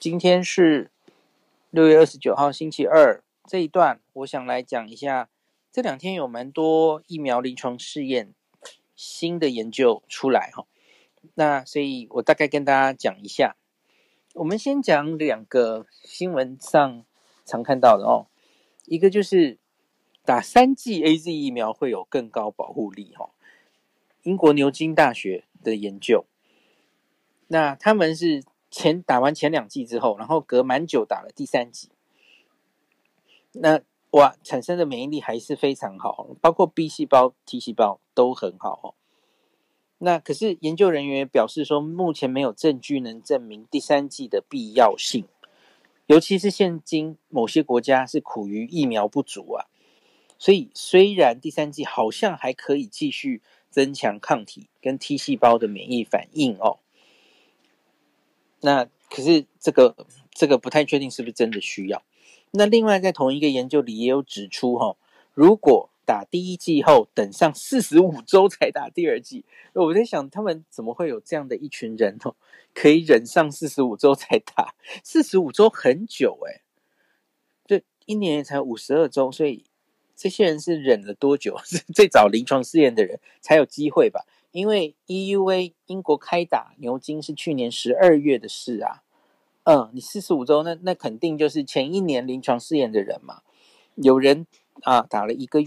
今天是六月二十九号星期二，这一段我想来讲一下，这两天有蛮多疫苗临床试验新的研究出来哈，那所以我大概跟大家讲一下。我们先讲两个新闻上常看到的哦，一个就是打三剂 AZ 疫苗会有更高保护力哈，英国牛津大学的研究，那他们是。前打完前两剂之后，然后隔蛮久打了第三剂，那哇产生的免疫力还是非常好，包括 B 细胞、T 细胞都很好哦。那可是研究人员表示说，目前没有证据能证明第三剂的必要性，尤其是现今某些国家是苦于疫苗不足啊。所以虽然第三剂好像还可以继续增强抗体跟 T 细胞的免疫反应哦。那可是这个这个不太确定是不是真的需要。那另外在同一个研究里也有指出哈，如果打第一剂后等上四十五周才打第二剂，我在想他们怎么会有这样的一群人哦，可以忍上四十五周才打？四十五周很久诶，这一年也才五十二周，所以这些人是忍了多久？是最早临床试验的人才有机会吧？因为 EUA 英国开打牛津是去年十二月的事啊，嗯，你四十五周，那那肯定就是前一年临床试验的人嘛。有人啊打了一个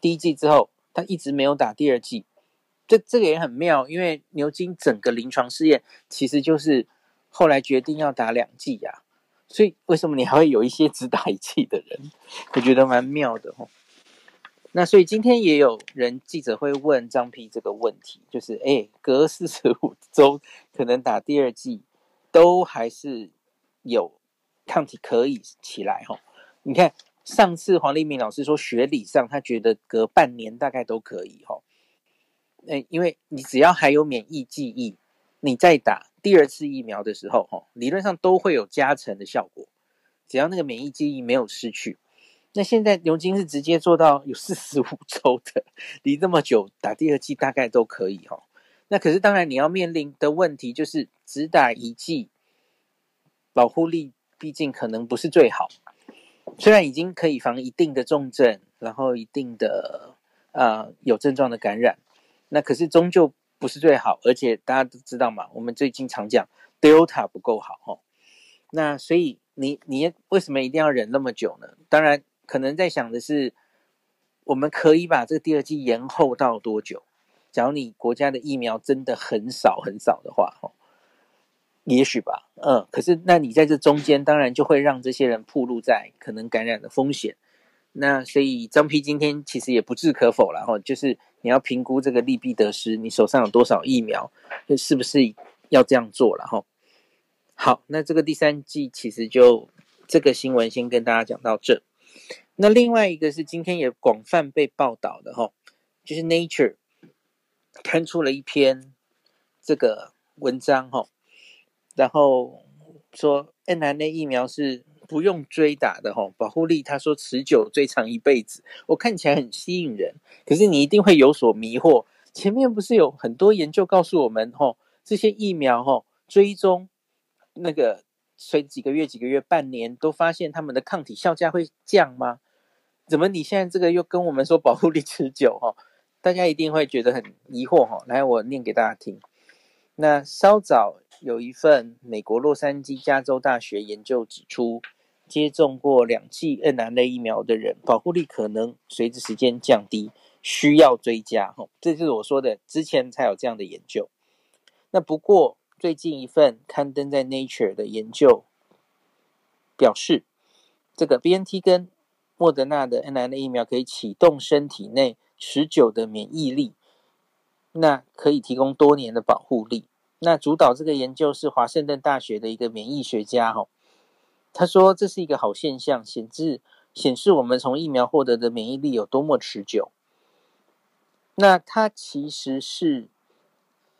第一剂之后，他一直没有打第二剂，这这个也很妙，因为牛津整个临床试验其实就是后来决定要打两剂呀，所以为什么你还会有一些 只打一剂的人？我觉得蛮妙的哦。那所以今天也有人记者会问张皮这个问题，就是哎，隔四十五周可能打第二剂，都还是有抗体可以起来哈？你看上次黄立明老师说学理上他觉得隔半年大概都可以哈，哎，因为你只要还有免疫记忆，你在打第二次疫苗的时候哈，理论上都会有加成的效果，只要那个免疫记忆没有失去。那现在牛津是直接做到有四十五周的，离这么久打第二剂大概都可以哦。那可是当然你要面临的问题就是只打一剂，保护力毕竟可能不是最好。虽然已经可以防一定的重症，然后一定的呃有症状的感染，那可是终究不是最好。而且大家都知道嘛，我们最近常讲 Delta 不够好哦。那所以你你为什么一定要忍那么久呢？当然。可能在想的是，我们可以把这个第二季延后到多久？假如你国家的疫苗真的很少很少的话，哦，也许吧，嗯。可是那你在这中间，当然就会让这些人暴露在可能感染的风险。那所以张丕今天其实也不置可否了，哈，就是你要评估这个利弊得失，你手上有多少疫苗，是不是要这样做了，哈？好，那这个第三季其实就这个新闻先跟大家讲到这。那另外一个是今天也广泛被报道的哈，就是 Nature 刊出了一篇这个文章哈，然后说 mRNA 疫苗是不用追打的哈，保护力他说持久最长一辈子，我看起来很吸引人，可是你一定会有所迷惑。前面不是有很多研究告诉我们哈，这些疫苗哈追踪那个随几个月、几个月、半年都发现他们的抗体效价会降吗？怎么你现在这个又跟我们说保护力持久哈？大家一定会觉得很疑惑哈。来，我念给大家听。那稍早有一份美国洛杉矶加州大学研究指出，接种过两剂 mRNA 疫苗的人，保护力可能随着时间降低，需要追加哈。这就是我说的，之前才有这样的研究。那不过最近一份刊登在 Nature 的研究表示，这个 BNT 跟莫德纳的 mRNA 疫苗可以启动身体内持久的免疫力，那可以提供多年的保护力。那主导这个研究是华盛顿大学的一个免疫学家，哈，他说这是一个好现象，显示显示我们从疫苗获得的免疫力有多么持久。那他其实是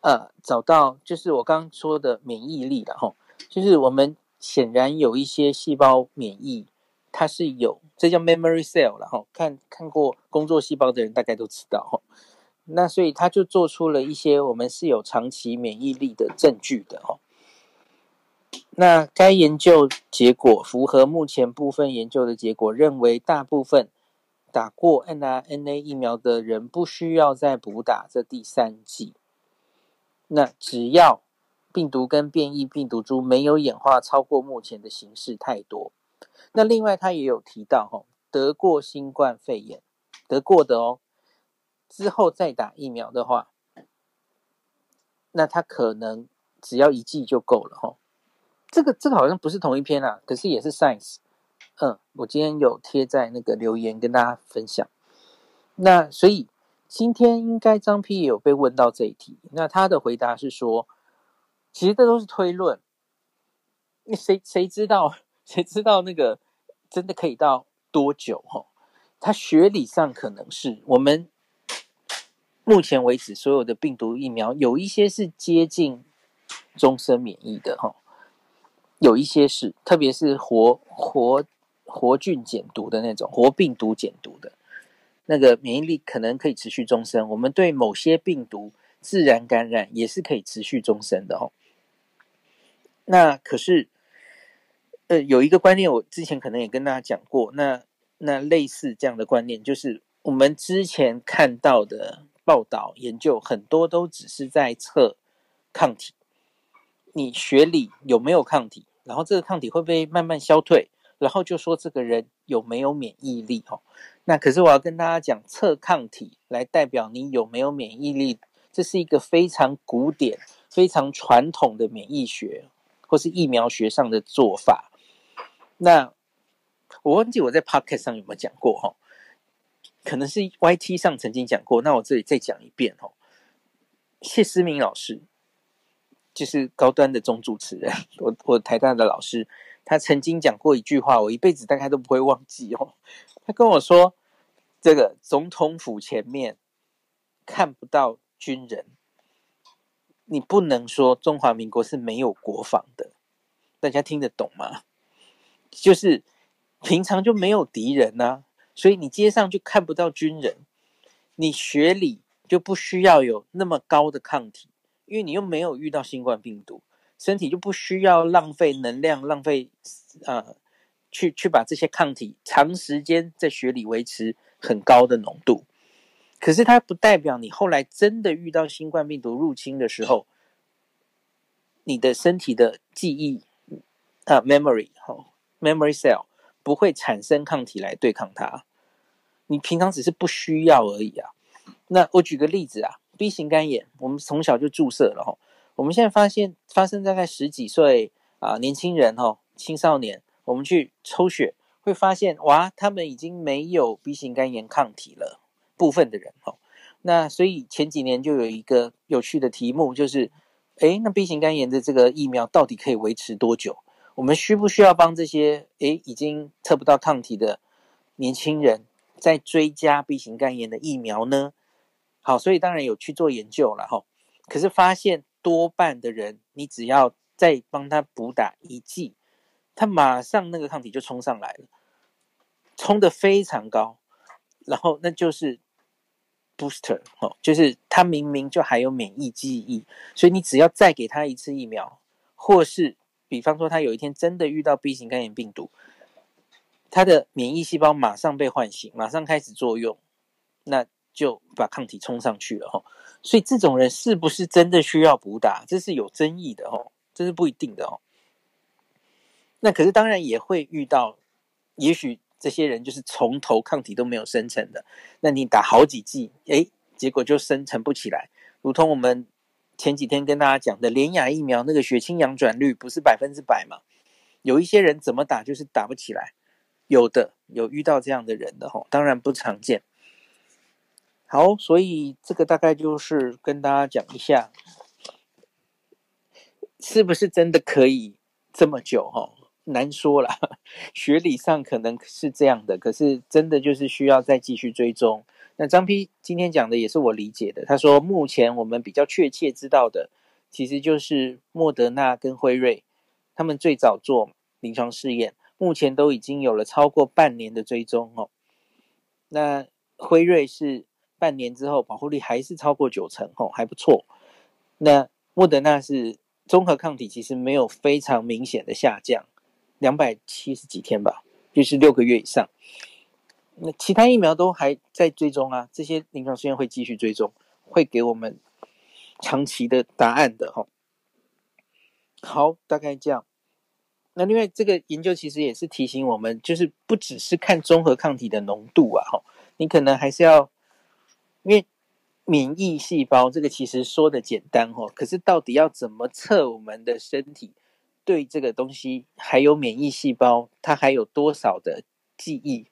呃找到，就是我刚刚说的免疫力的哈，就是我们显然有一些细胞免疫。它是有，这叫 memory cell 了哈，看看过工作细胞的人大概都知道哈。那所以他就做出了一些我们是有长期免疫力的证据的哈。那该研究结果符合目前部分研究的结果，认为大部分打过 mRNA 疫苗的人不需要再补打这第三剂。那只要病毒跟变异病毒株没有演化超过目前的形式太多。那另外他也有提到，哈，得过新冠肺炎，得过的哦，之后再打疫苗的话，那他可能只要一剂就够了，哈。这个这个好像不是同一篇啊，可是也是 Science。嗯，我今天有贴在那个留言跟大家分享。那所以今天应该张丕也有被问到这一题，那他的回答是说，其实这都是推论，谁谁知道谁知道那个真的可以到多久？哈，他学理上可能是我们目前为止所有的病毒疫苗有一些是接近终身免疫的，哈。有一些是，特别是活活活菌减毒的那种，活病毒减毒的，那个免疫力可能可以持续终身。我们对某些病毒自然感染也是可以持续终身的哦。那可是，呃，有一个观念，我之前可能也跟大家讲过，那那类似这样的观念，就是我们之前看到的报道研究很多都只是在测抗体，你血里有没有抗体？然后这个抗体会不会慢慢消退？然后就说这个人有没有免疫力？哦，那可是我要跟大家讲，测抗体来代表你有没有免疫力，这是一个非常古典、非常传统的免疫学或是疫苗学上的做法。那我忘记我在 Podcast 上有没有讲过？哈，可能是 YT 上曾经讲过。那我这里再讲一遍。哦，谢思明老师。就是高端的总主持人，我我台大的老师，他曾经讲过一句话，我一辈子大概都不会忘记哦。他跟我说，这个总统府前面看不到军人，你不能说中华民国是没有国防的，大家听得懂吗？就是平常就没有敌人呐、啊，所以你街上就看不到军人，你学里就不需要有那么高的抗体。因为你又没有遇到新冠病毒，身体就不需要浪费能量，浪费呃，去去把这些抗体长时间在血里维持很高的浓度。可是它不代表你后来真的遇到新冠病毒入侵的时候，你的身体的记忆啊，memory 哈，memory cell 不会产生抗体来对抗它。你平常只是不需要而已啊。那我举个例子啊。B 型肝炎，我们从小就注射了哈。我们现在发现发生在十几岁啊年轻人哈青少年，我们去抽血会发现哇，他们已经没有 B 型肝炎抗体了。部分的人哈，那所以前几年就有一个有趣的题目，就是诶，那 B 型肝炎的这个疫苗到底可以维持多久？我们需不需要帮这些诶已经测不到抗体的年轻人再追加 B 型肝炎的疫苗呢？好，所以当然有去做研究了哈，可是发现多半的人，你只要再帮他补打一剂，他马上那个抗体就冲上来了，冲得非常高，然后那就是 booster 哦，就是他明明就还有免疫记忆，所以你只要再给他一次疫苗，或是比方说他有一天真的遇到 B 型肝炎病毒，他的免疫细胞马上被唤醒，马上开始作用，那。就把抗体冲上去了哈，所以这种人是不是真的需要补打，这是有争议的哦，这是不一定的哦。那可是当然也会遇到，也许这些人就是从头抗体都没有生成的，那你打好几剂，诶，结果就生成不起来。如同我们前几天跟大家讲的联亚疫苗那个血清阳转率不是百分之百嘛？有一些人怎么打就是打不起来，有的有遇到这样的人的哈，当然不常见。好，所以这个大概就是跟大家讲一下，是不是真的可以这么久？哈，难说啦。学理上可能是这样的，可是真的就是需要再继续追踪。那张丕今天讲的也是我理解的。他说，目前我们比较确切知道的，其实就是莫德纳跟辉瑞，他们最早做临床试验，目前都已经有了超过半年的追踪。哦，那辉瑞是。半年之后，保护力还是超过九成，哦，还不错。那莫德纳是综合抗体其实没有非常明显的下降，两百七十几天吧，就是六个月以上。那其他疫苗都还在追踪啊，这些临床试验会继续追踪，会给我们长期的答案的哈。好，大概这样。那另外这个研究其实也是提醒我们，就是不只是看综合抗体的浓度啊，哈，你可能还是要，因为免疫细胞这个其实说的简单哦，可是到底要怎么测我们的身体对这个东西还有免疫细胞，它还有多少的记忆？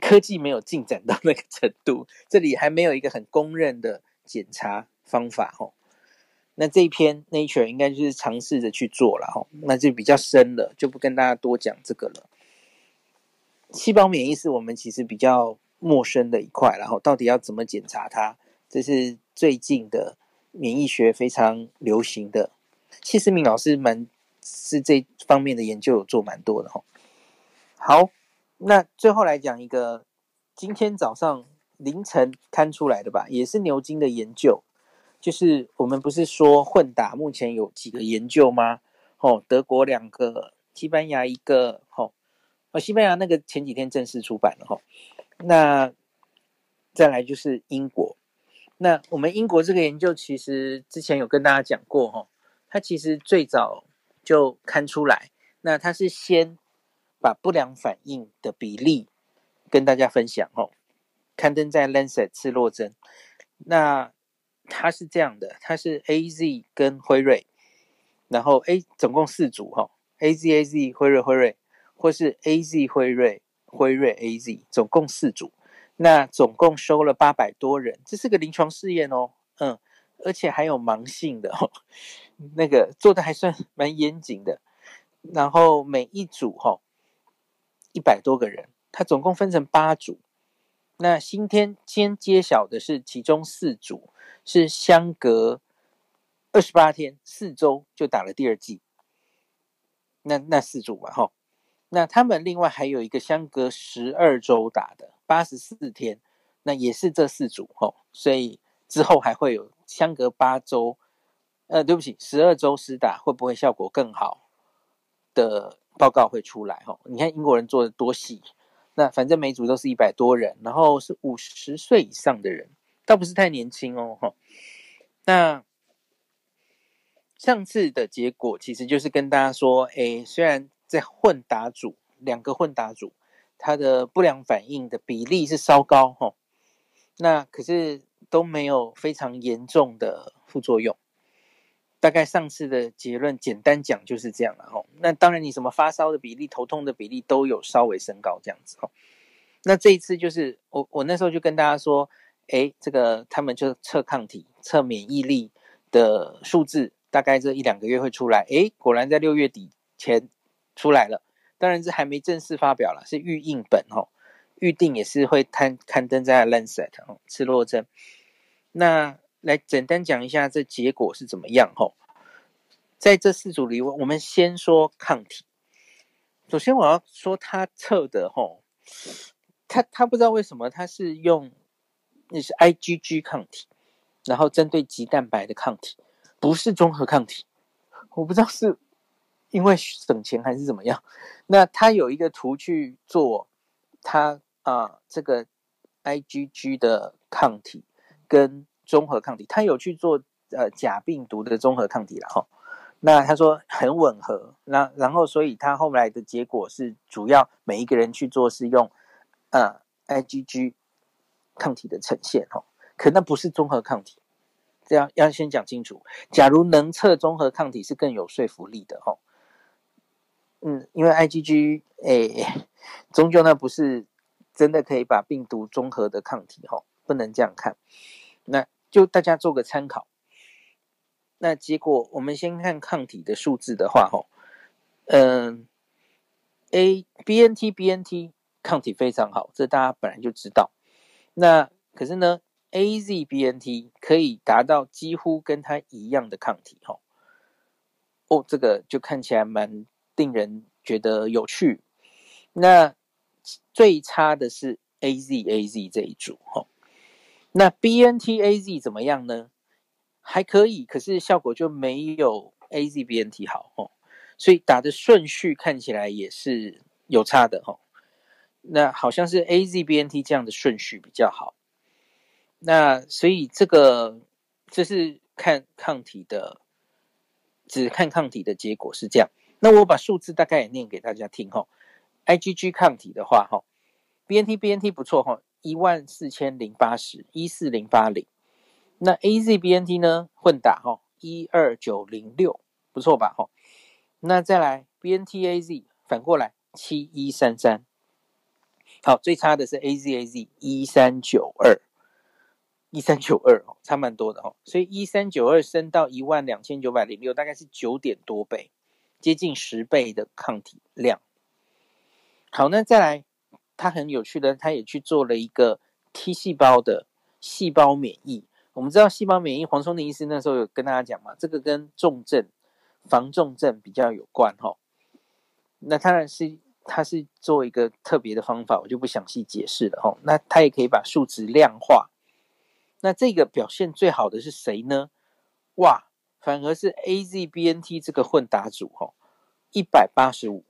科技没有进展到那个程度，这里还没有一个很公认的检查方法哦。那这一篇 Nature 应该就是尝试着去做了哦，那就比较深了，就不跟大家多讲这个了。细胞免疫是我们其实比较陌生的一块，然后到底要怎么检查它？这是最近的免疫学非常流行的。谢思明老师蛮是这方面的研究有做蛮多的哈。好，那最后来讲一个今天早上凌晨刊出来的吧，也是牛津的研究。就是我们不是说混打目前有几个研究吗？哦，德国两个，西班牙一个，哦，哦，西班牙那个前几天正式出版了哈。那再来就是英国，那我们英国这个研究其实之前有跟大家讲过哈，它其实最早就刊出来，那它是先把不良反应的比例跟大家分享哈，刊登在《Lancet》刺络针，那。它是这样的，它是 A Z 跟辉瑞，然后 A 总共四组哈，A Z A Z 辉瑞辉瑞，或是 A Z 辉瑞辉瑞 A Z，总共四组，那总共收了八百多人，这是个临床试验哦，嗯，而且还有盲性的哦，那个做的还算蛮严谨的，然后每一组哈一百多个人，它总共分成八组，那今天先揭晓的是其中四组。是相隔二十八天，四周就打了第二剂。那那四组嘛，哈，那他们另外还有一个相隔十二周打的八十四天，那也是这四组，哈，所以之后还会有相隔八周，呃，对不起，十二周施打会不会效果更好的报告会出来，哈。你看英国人做的多细，那反正每组都是一百多人，然后是五十岁以上的人。倒不是太年轻哦，哈。那上次的结果其实就是跟大家说，诶，虽然在混打组两个混打组，它的不良反应的比例是稍高，哈。那可是都没有非常严重的副作用。大概上次的结论简单讲就是这样了，哈。那当然，你什么发烧的比例、头痛的比例都有稍微升高这样子，哈。那这一次就是我我那时候就跟大家说。哎，这个他们就测抗体、测免疫力的数字，大概这一两个月会出来。哎，果然在六月底前出来了。当然这还没正式发表了，是预印本哦，预定也是会刊刊登在 Lancet 哦，赤裸针。那来简单讲一下这结果是怎么样哦。在这四组里，我们先说抗体。首先我要说他测的哦，他他不知道为什么他是用。那是 IgG 抗体，然后针对棘蛋白的抗体，不是综合抗体。我不知道是因为省钱还是怎么样。那他有一个图去做，他啊、呃、这个 IgG 的抗体跟综合抗体，他有去做呃假病毒的综合抗体了哈。那他说很吻合，那然后所以他后来的结果是主要每一个人去做是用呃 IgG。抗体的呈现哈，可那不是综合抗体，这样要先讲清楚。假如能测综合抗体是更有说服力的哈，嗯，因为 IgG 诶，终究那不是真的可以把病毒中和的抗体哈，不能这样看。那就大家做个参考。那结果我们先看抗体的数字的话哈，嗯，A BNT BNT 抗体非常好，这大家本来就知道。那可是呢，AZBNT 可以达到几乎跟它一样的抗体，哈。哦，这个就看起来蛮令人觉得有趣。那最差的是 AZAZ 这一组，哈。那 BNTAZ 怎么样呢？还可以，可是效果就没有 AZBNT 好哦，所以打的顺序看起来也是有差的哦。那好像是 AZBNT 这样的顺序比较好。那所以这个这是看抗体的，只看抗体的结果是这样。那我把数字大概也念给大家听哈。IgG 抗体的话哈，BNT BNT 不错哈，一万四千零八十，一四零八零。那 AZBNT 呢，混打哈，一二九零六，不错吧哈。那再来 BNTAZ 反过来七一三三。好，最差的是 AZAZ 一三九二。一三九二哦，差蛮多的哦，所以一三九二升到一万两千九百零六，大概是九点多倍，接近十倍的抗体量。好，那再来，他很有趣的，他也去做了一个 T 细胞的细胞免疫。我们知道细胞免疫，黄松林医师那时候有跟大家讲嘛，这个跟重症、防重症比较有关哈、哦。那当然是他是做一个特别的方法，我就不详细解释了哈、哦。那他也可以把数值量化。那这个表现最好的是谁呢？哇，反而是 AZBNT 这个混打组哈，一百八十五。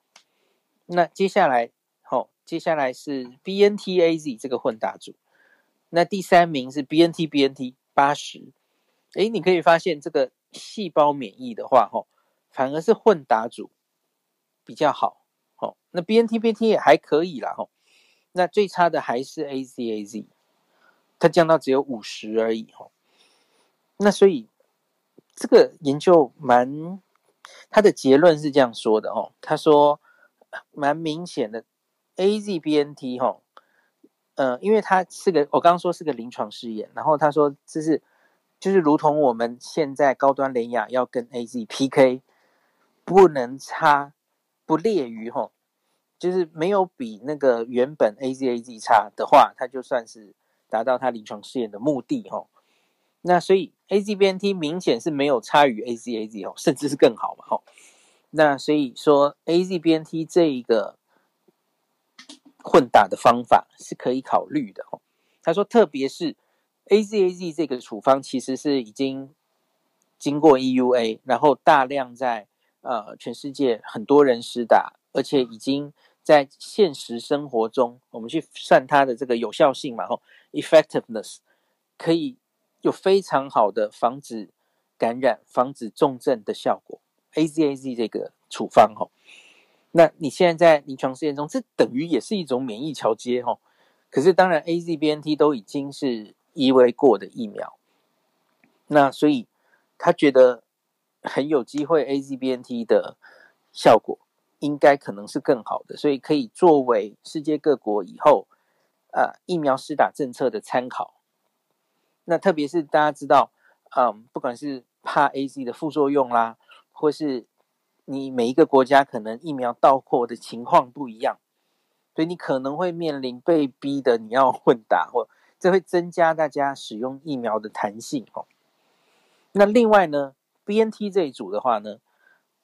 那接下来，好，接下来是 BNTAZ 这个混打组。那第三名是 BNTBNT 八十。诶，你可以发现这个细胞免疫的话，哈，反而是混打组比较好。好，那 BNTBNT 也还可以啦，哈。那最差的还是 AZAZ。它降到只有五十而已哦，那所以这个研究蛮，他的结论是这样说的哦，他说蛮明显的，AZBNT 哈，呃，因为它是个我刚刚说是个临床试验，然后他说这是就是如同我们现在高端联亚要跟 AZ PK，不能差不劣于哈，就是没有比那个原本 AZAZ 差的话，它就算是。达到它临床试验的目的哈，那所以 AZBNT 明显是没有差于 AZAZ 哦，甚至是更好嘛哈。那所以说 AZBNT 这一个混打的方法是可以考虑的哦。他说，特别是 AZAZ 这个处方其实是已经经过 EUA，然后大量在呃全世界很多人施打，而且已经。在现实生活中，我们去算它的这个有效性嘛，吼，effectiveness 可以有非常好的防止感染、防止重症的效果。AZAZ 这个处方，吼，那你现在在临床试验中，这等于也是一种免疫桥接，吼。可是当然，AZBNT 都已经是 EUA 过的疫苗，那所以他觉得很有机会 AZBNT 的效果。应该可能是更好的，所以可以作为世界各国以后呃疫苗施打政策的参考。那特别是大家知道，嗯，不管是怕 AZ 的副作用啦，或是你每一个国家可能疫苗到货的情况不一样，所以你可能会面临被逼的你要混打，或这会增加大家使用疫苗的弹性哦。那另外呢，BNT 这一组的话呢？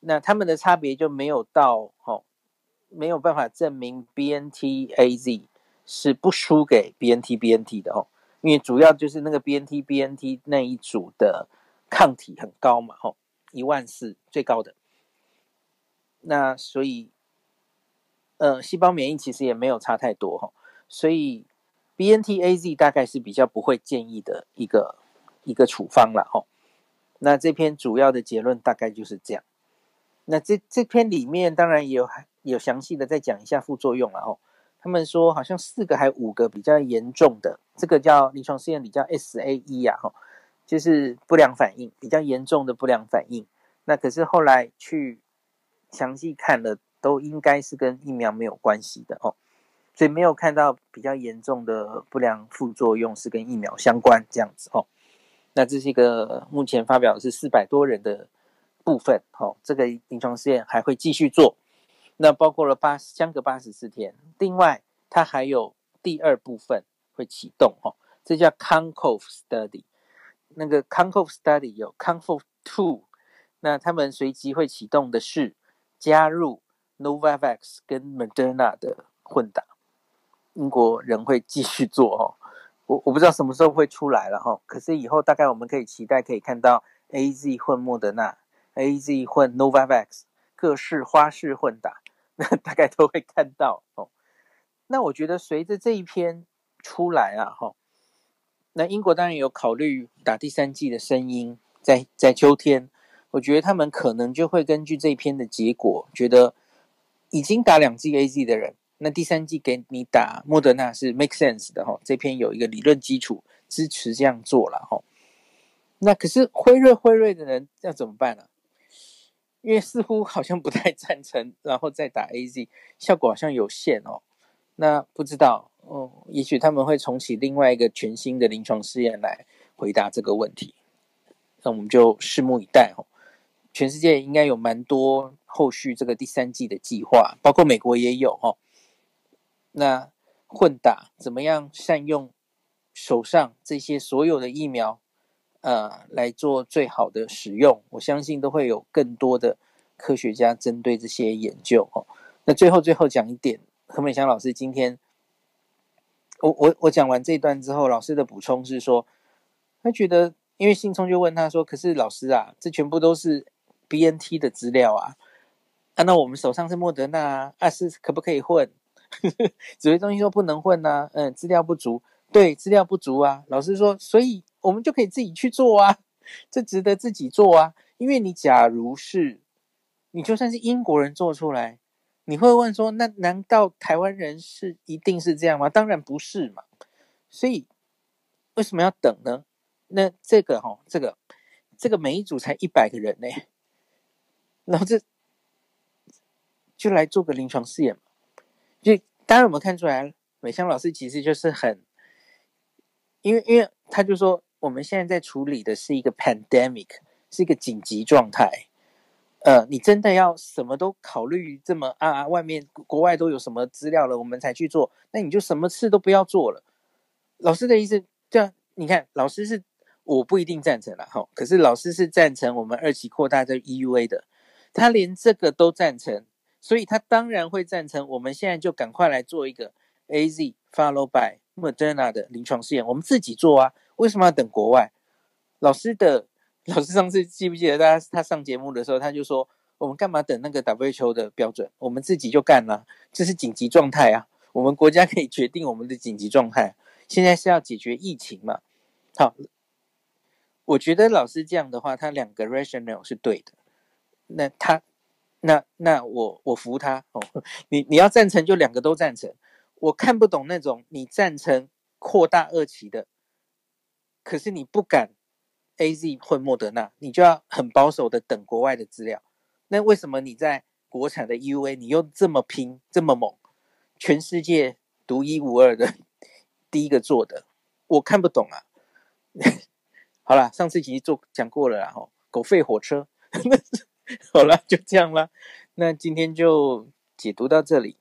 那他们的差别就没有到哦，没有办法证明 BNT-AZ 是不输给 BNT-BNT 的哦，因为主要就是那个 BNT-BNT 那一组的抗体很高嘛，吼，一万四最高的。那所以，呃，细胞免疫其实也没有差太多哈，所以 BNT-AZ 大概是比较不会建议的一个一个处方了哈。那这篇主要的结论大概就是这样。那这这篇里面当然也有有详细的再讲一下副作用了哦。他们说好像四个还五个比较严重的，这个叫临床试验里叫 SAE 呀，哈，就是不良反应比较严重的不良反应。那可是后来去详细看了，都应该是跟疫苗没有关系的哦，所以没有看到比较严重的不良副作用是跟疫苗相关这样子哦。那这是一个目前发表的是四百多人的。部分，好，这个临床试验还会继续做，那包括了八相隔八十四天，另外它还有第二部分会启动，哈，这叫 CONCOVE Study，那个 CONCOVE Study 有 CONCOVE Two，那他们随即会启动的是加入 Novavax 跟 Moderna 的混打，英国人会继续做，哈，我我不知道什么时候会出来了，哈，可是以后大概我们可以期待可以看到 AZ 混莫德纳。AZ 混 Novavax，各式花式混打，那大概都会看到哦。那我觉得随着这一篇出来啊，哈，那英国当然有考虑打第三剂的声音，在在秋天，我觉得他们可能就会根据这一篇的结果，觉得已经打两剂 AZ 的人，那第三剂给你打莫德纳是 make sense 的哈。这篇有一个理论基础支持这样做了哈。那可是辉瑞辉瑞的人要怎么办呢、啊？因为似乎好像不太赞成，然后再打 AZ，效果好像有限哦。那不知道哦，也许他们会重启另外一个全新的临床试验来回答这个问题。那我们就拭目以待哦。全世界应该有蛮多后续这个第三季的计划，包括美国也有哦。那混打怎么样善用手上这些所有的疫苗？呃，来做最好的使用，我相信都会有更多的科学家针对这些研究哦。那最后最后讲一点，何美香老师今天，我我我讲完这一段之后，老师的补充是说，他觉得，因为信聪就问他说，可是老师啊，这全部都是 BNT 的资料啊，啊，那我们手上是莫德纳啊，啊是可不可以混？指挥中心说不能混啊，嗯，资料不足，对，资料不足啊。老师说，所以。我们就可以自己去做啊，这值得自己做啊。因为你假如是，你就算是英国人做出来，你会问说，那难道台湾人是一定是这样吗？当然不是嘛。所以为什么要等呢？那这个哈，这个这个每一组才一百个人呢，然后这就来做个临床试验嘛。就大家有没有看出来，美香老师其实就是很，因为因为他就说。我们现在在处理的是一个 pandemic，是一个紧急状态。呃，你真的要什么都考虑这么啊？外面国外都有什么资料了，我们才去做？那你就什么事都不要做了。老师的意思，这样你看，老师是我不一定赞成了哈，可是老师是赞成我们二期扩大这 EUA 的，他连这个都赞成，所以他当然会赞成我们现在就赶快来做一个 AZ follow by Moderna 的临床试验，我们自己做啊。为什么要等国外？老师的 老师上次记不记得大家他上节目的时候，他就说我们干嘛等那个 WHO 的标准？我们自己就干了，这是紧急状态啊！我们国家可以决定我们的紧急状态。现在是要解决疫情嘛？好，我觉得老师这样的话，他两个 rationale 是对的。那他那那我我服他哦。你你要赞成就两个都赞成。我看不懂那种你赞成扩大二期的。可是你不敢 AZ 混莫德纳，你就要很保守的等国外的资料。那为什么你在国产的 U A 你又这么拼这么猛，全世界独一无二的 第一个做的？我看不懂啊。好了，上次其实做讲过了啦，吼，狗吠火车。好了，就这样了。那今天就解读到这里。